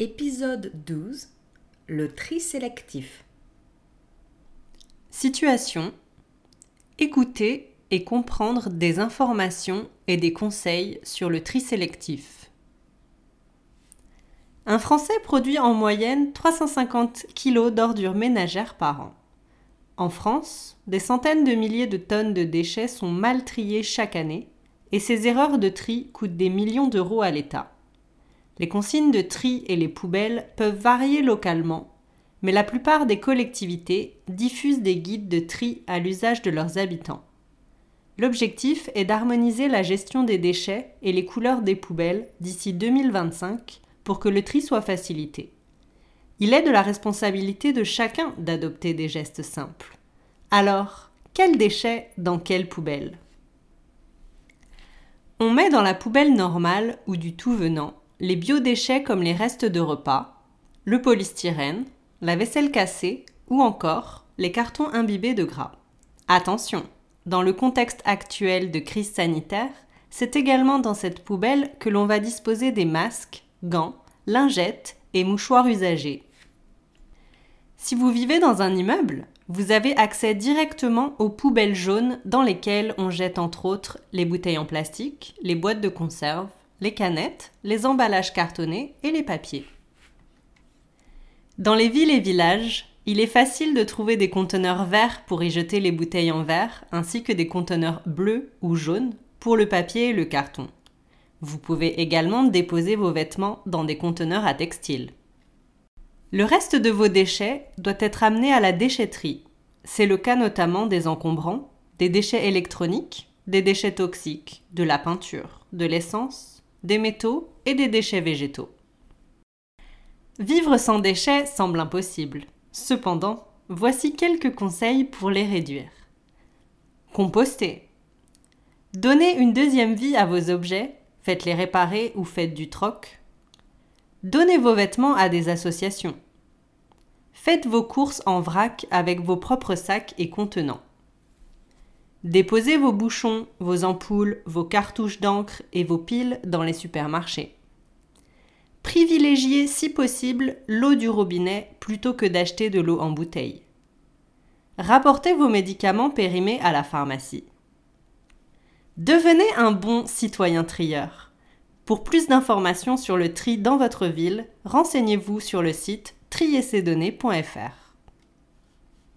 Épisode 12 Le tri sélectif. Situation Écouter et comprendre des informations et des conseils sur le tri sélectif. Un Français produit en moyenne 350 kg d'ordures ménagères par an. En France, des centaines de milliers de tonnes de déchets sont mal triées chaque année et ces erreurs de tri coûtent des millions d'euros à l'État. Les consignes de tri et les poubelles peuvent varier localement, mais la plupart des collectivités diffusent des guides de tri à l'usage de leurs habitants. L'objectif est d'harmoniser la gestion des déchets et les couleurs des poubelles d'ici 2025 pour que le tri soit facilité. Il est de la responsabilité de chacun d'adopter des gestes simples. Alors, quels déchets dans quelle poubelle? On met dans la poubelle normale ou du tout venant les biodéchets comme les restes de repas, le polystyrène, la vaisselle cassée ou encore les cartons imbibés de gras. Attention, dans le contexte actuel de crise sanitaire, c'est également dans cette poubelle que l'on va disposer des masques, gants, lingettes et mouchoirs usagés. Si vous vivez dans un immeuble, vous avez accès directement aux poubelles jaunes dans lesquelles on jette entre autres les bouteilles en plastique, les boîtes de conserve, les canettes, les emballages cartonnés et les papiers. Dans les villes et villages, il est facile de trouver des conteneurs verts pour y jeter les bouteilles en verre, ainsi que des conteneurs bleus ou jaunes pour le papier et le carton. Vous pouvez également déposer vos vêtements dans des conteneurs à textile. Le reste de vos déchets doit être amené à la déchetterie. C'est le cas notamment des encombrants, des déchets électroniques, des déchets toxiques, de la peinture, de l'essence, des métaux et des déchets végétaux. Vivre sans déchets semble impossible. Cependant, voici quelques conseils pour les réduire. Composter. Donnez une deuxième vie à vos objets, faites-les réparer ou faites du troc. Donnez vos vêtements à des associations. Faites vos courses en vrac avec vos propres sacs et contenants. Déposez vos bouchons, vos ampoules, vos cartouches d'encre et vos piles dans les supermarchés. Privilégiez si possible l'eau du robinet plutôt que d'acheter de l'eau en bouteille. Rapportez vos médicaments périmés à la pharmacie. Devenez un bon citoyen trieur. Pour plus d'informations sur le tri dans votre ville, renseignez-vous sur le site triercesdonnées.fr.